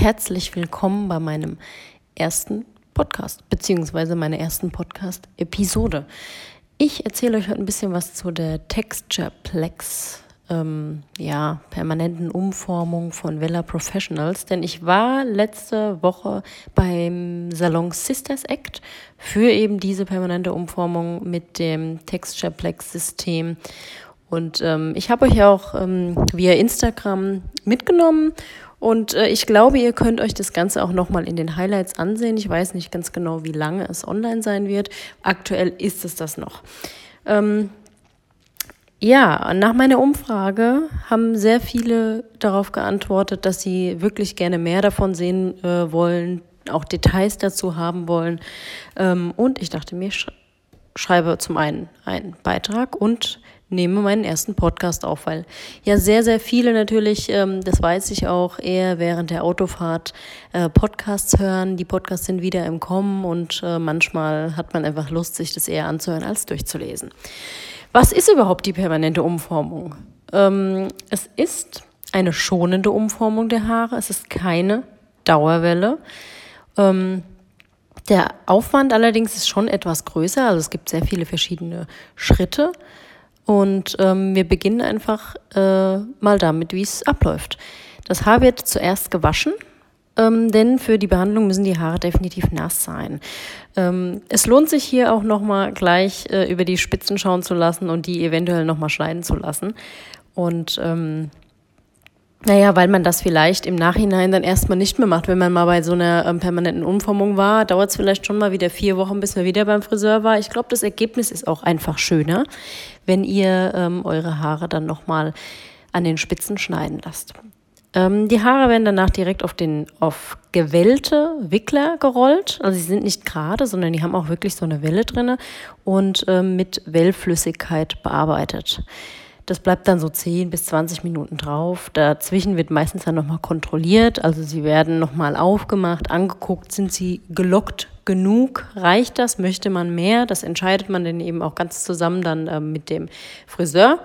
herzlich willkommen bei meinem ersten Podcast, beziehungsweise meiner ersten Podcast-Episode. Ich erzähle euch heute ein bisschen was zu der Textureplex, ähm, ja, permanenten Umformung von Vella Professionals, denn ich war letzte Woche beim Salon Sisters Act für eben diese permanente Umformung mit dem Textureplex-System und ähm, ich habe euch auch ähm, via Instagram mitgenommen und äh, ich glaube, ihr könnt euch das Ganze auch nochmal in den Highlights ansehen. Ich weiß nicht ganz genau, wie lange es online sein wird. Aktuell ist es das noch. Ähm, ja, nach meiner Umfrage haben sehr viele darauf geantwortet, dass sie wirklich gerne mehr davon sehen äh, wollen, auch Details dazu haben wollen. Ähm, und ich dachte mir, sch schreibe zum einen einen Beitrag und nehme meinen ersten Podcast auf, weil ja sehr, sehr viele natürlich, ähm, das weiß ich auch, eher während der Autofahrt äh, Podcasts hören. Die Podcasts sind wieder im Kommen und äh, manchmal hat man einfach Lust, sich das eher anzuhören, als durchzulesen. Was ist überhaupt die permanente Umformung? Ähm, es ist eine schonende Umformung der Haare, es ist keine Dauerwelle. Ähm, der Aufwand allerdings ist schon etwas größer, also es gibt sehr viele verschiedene Schritte. Und ähm, wir beginnen einfach äh, mal damit, wie es abläuft. Das Haar wird zuerst gewaschen, ähm, denn für die Behandlung müssen die Haare definitiv nass sein. Ähm, es lohnt sich hier auch nochmal gleich äh, über die Spitzen schauen zu lassen und die eventuell nochmal schneiden zu lassen. Und ähm, naja, weil man das vielleicht im Nachhinein dann erstmal nicht mehr macht. Wenn man mal bei so einer ähm, permanenten Umformung war, dauert es vielleicht schon mal wieder vier Wochen, bis man wieder beim Friseur war. Ich glaube, das Ergebnis ist auch einfach schöner, wenn ihr ähm, eure Haare dann nochmal an den Spitzen schneiden lasst. Ähm, die Haare werden danach direkt auf den auf gewellte Wickler gerollt. Also sie sind nicht gerade, sondern die haben auch wirklich so eine Welle drinne und ähm, mit Wellflüssigkeit bearbeitet. Das bleibt dann so 10 bis 20 Minuten drauf. Dazwischen wird meistens dann nochmal kontrolliert. Also sie werden nochmal aufgemacht, angeguckt, sind sie gelockt genug? Reicht das? Möchte man mehr? Das entscheidet man dann eben auch ganz zusammen dann äh, mit dem Friseur.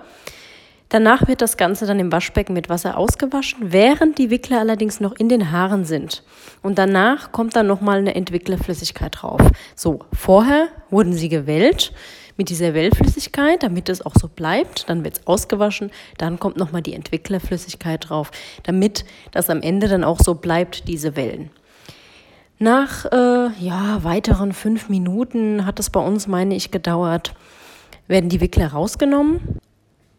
Danach wird das Ganze dann im Waschbecken mit Wasser ausgewaschen, während die Wickler allerdings noch in den Haaren sind. Und danach kommt dann nochmal eine Entwicklerflüssigkeit drauf. So, vorher wurden sie gewellt mit dieser Wellflüssigkeit, damit es auch so bleibt. Dann wird es ausgewaschen, dann kommt nochmal die Entwicklerflüssigkeit drauf, damit das am Ende dann auch so bleibt, diese Wellen. Nach äh, ja, weiteren fünf Minuten hat es bei uns, meine ich, gedauert, werden die Wickler rausgenommen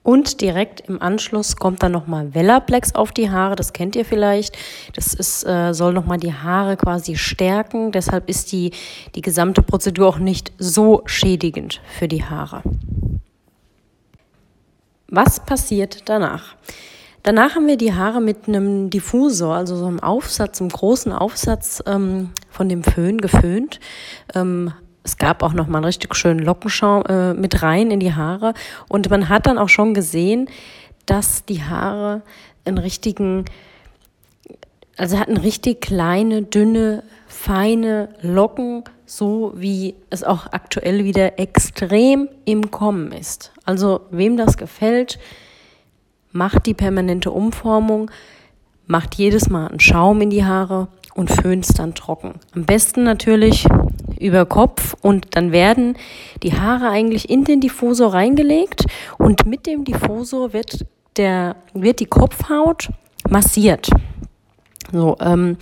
und direkt im Anschluss kommt dann nochmal Velaplex auf die Haare, das kennt ihr vielleicht. Das ist, äh, soll nochmal die Haare quasi stärken. Deshalb ist die, die gesamte Prozedur auch nicht so schädigend für die Haare. Was passiert danach? Danach haben wir die Haare mit einem Diffusor, also so einem Aufsatz, einem großen Aufsatz ähm, von dem Föhn geföhnt. Ähm, es gab auch noch mal einen richtig schönen Lockenschaum äh, mit rein in die Haare. Und man hat dann auch schon gesehen, dass die Haare einen richtigen, also hatten richtig kleine, dünne, feine Locken, so wie es auch aktuell wieder extrem im Kommen ist. Also wem das gefällt, macht die permanente Umformung, macht jedes Mal einen Schaum in die Haare und föhnt es dann trocken. Am besten natürlich über Kopf und dann werden die Haare eigentlich in den Diffusor reingelegt und mit dem Diffusor wird der wird die Kopfhaut massiert. So, ähm,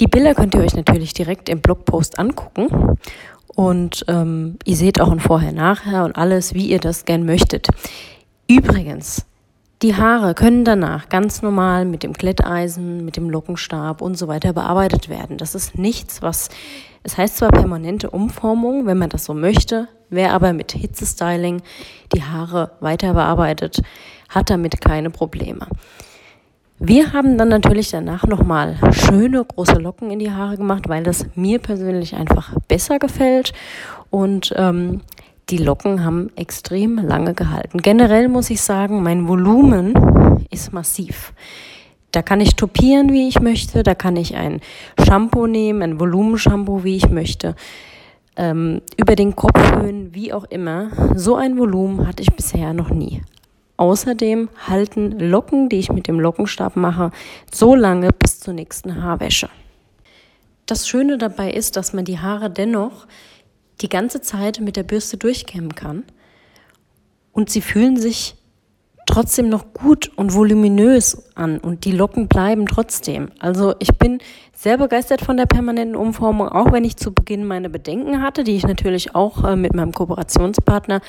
die Bilder könnt ihr euch natürlich direkt im Blogpost angucken und ähm, ihr seht auch ein Vorher-Nachher und alles, wie ihr das gern möchtet. Übrigens, die Haare können danach ganz normal mit dem Glätteisen, mit dem Lockenstab und so weiter bearbeitet werden. Das ist nichts, was, es heißt zwar permanente Umformung, wenn man das so möchte, wer aber mit Hitzestyling die Haare weiter bearbeitet, hat damit keine Probleme. Wir haben dann natürlich danach nochmal schöne große Locken in die Haare gemacht, weil das mir persönlich einfach besser gefällt. Und ähm, die Locken haben extrem lange gehalten. Generell muss ich sagen, mein Volumen ist massiv. Da kann ich topieren, wie ich möchte. Da kann ich ein Shampoo nehmen, ein Volumenshampoo, wie ich möchte. Ähm, über den Kopf höhen, wie auch immer. So ein Volumen hatte ich bisher noch nie. außerdem halten Locken, die ich mit dem Lockenstab mache, so lange bis zur nächsten Haarwäsche. Das Schöne dabei ist, dass man die Haare dennoch die ganze Zeit mit der Bürste durchkämmen kann und sie fühlen sich trotzdem noch gut und voluminös an und die Locken bleiben trotzdem. Also ich bin sehr begeistert von der permanenten Umformung, auch wenn ich zu Beginn meine Bedenken hatte, die ich natürlich auch äh, mit meinem Kooperationspartner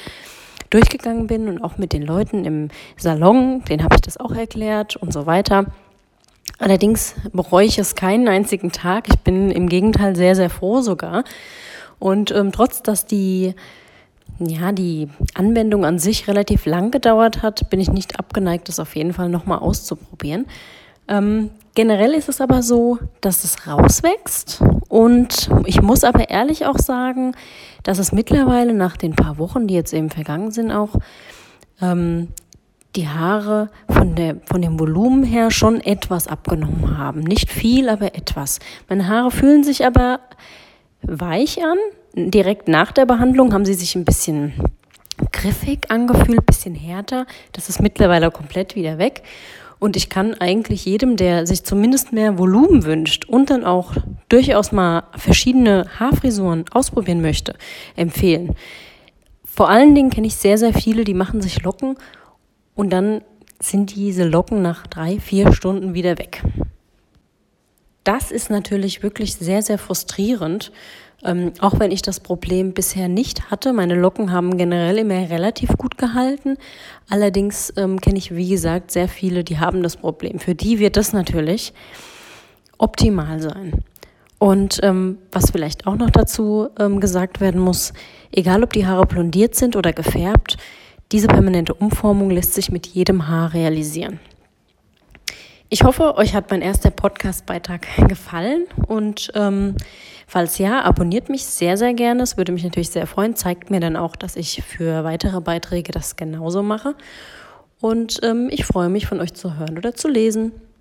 durchgegangen bin und auch mit den Leuten im Salon, den habe ich das auch erklärt und so weiter. Allerdings bereue ich es keinen einzigen Tag. Ich bin im Gegenteil sehr, sehr froh sogar. Und ähm, trotz, dass die ja, die Anwendung an sich relativ lang gedauert hat, bin ich nicht abgeneigt, das auf jeden Fall nochmal auszuprobieren. Ähm, generell ist es aber so, dass es rauswächst und ich muss aber ehrlich auch sagen, dass es mittlerweile nach den paar Wochen, die jetzt eben vergangen sind, auch ähm, die Haare von, der, von dem Volumen her schon etwas abgenommen haben. Nicht viel, aber etwas. Meine Haare fühlen sich aber weich an, direkt nach der Behandlung haben sie sich ein bisschen griffig angefühlt, bisschen härter. Das ist mittlerweile komplett wieder weg. Und ich kann eigentlich jedem, der sich zumindest mehr Volumen wünscht und dann auch durchaus mal verschiedene Haarfrisuren ausprobieren möchte, empfehlen. Vor allen Dingen kenne ich sehr, sehr viele, die machen sich Locken und dann sind diese Locken nach drei, vier Stunden wieder weg. Das ist natürlich wirklich sehr, sehr frustrierend, ähm, auch wenn ich das Problem bisher nicht hatte. Meine Locken haben generell immer relativ gut gehalten. Allerdings ähm, kenne ich, wie gesagt, sehr viele, die haben das Problem. Für die wird das natürlich optimal sein. Und ähm, was vielleicht auch noch dazu ähm, gesagt werden muss, egal ob die Haare blondiert sind oder gefärbt, diese permanente Umformung lässt sich mit jedem Haar realisieren. Ich hoffe, euch hat mein erster Podcast-Beitrag gefallen und ähm, falls ja, abonniert mich sehr, sehr gerne. Es würde mich natürlich sehr freuen. Zeigt mir dann auch, dass ich für weitere Beiträge das genauso mache. Und ähm, ich freue mich, von euch zu hören oder zu lesen.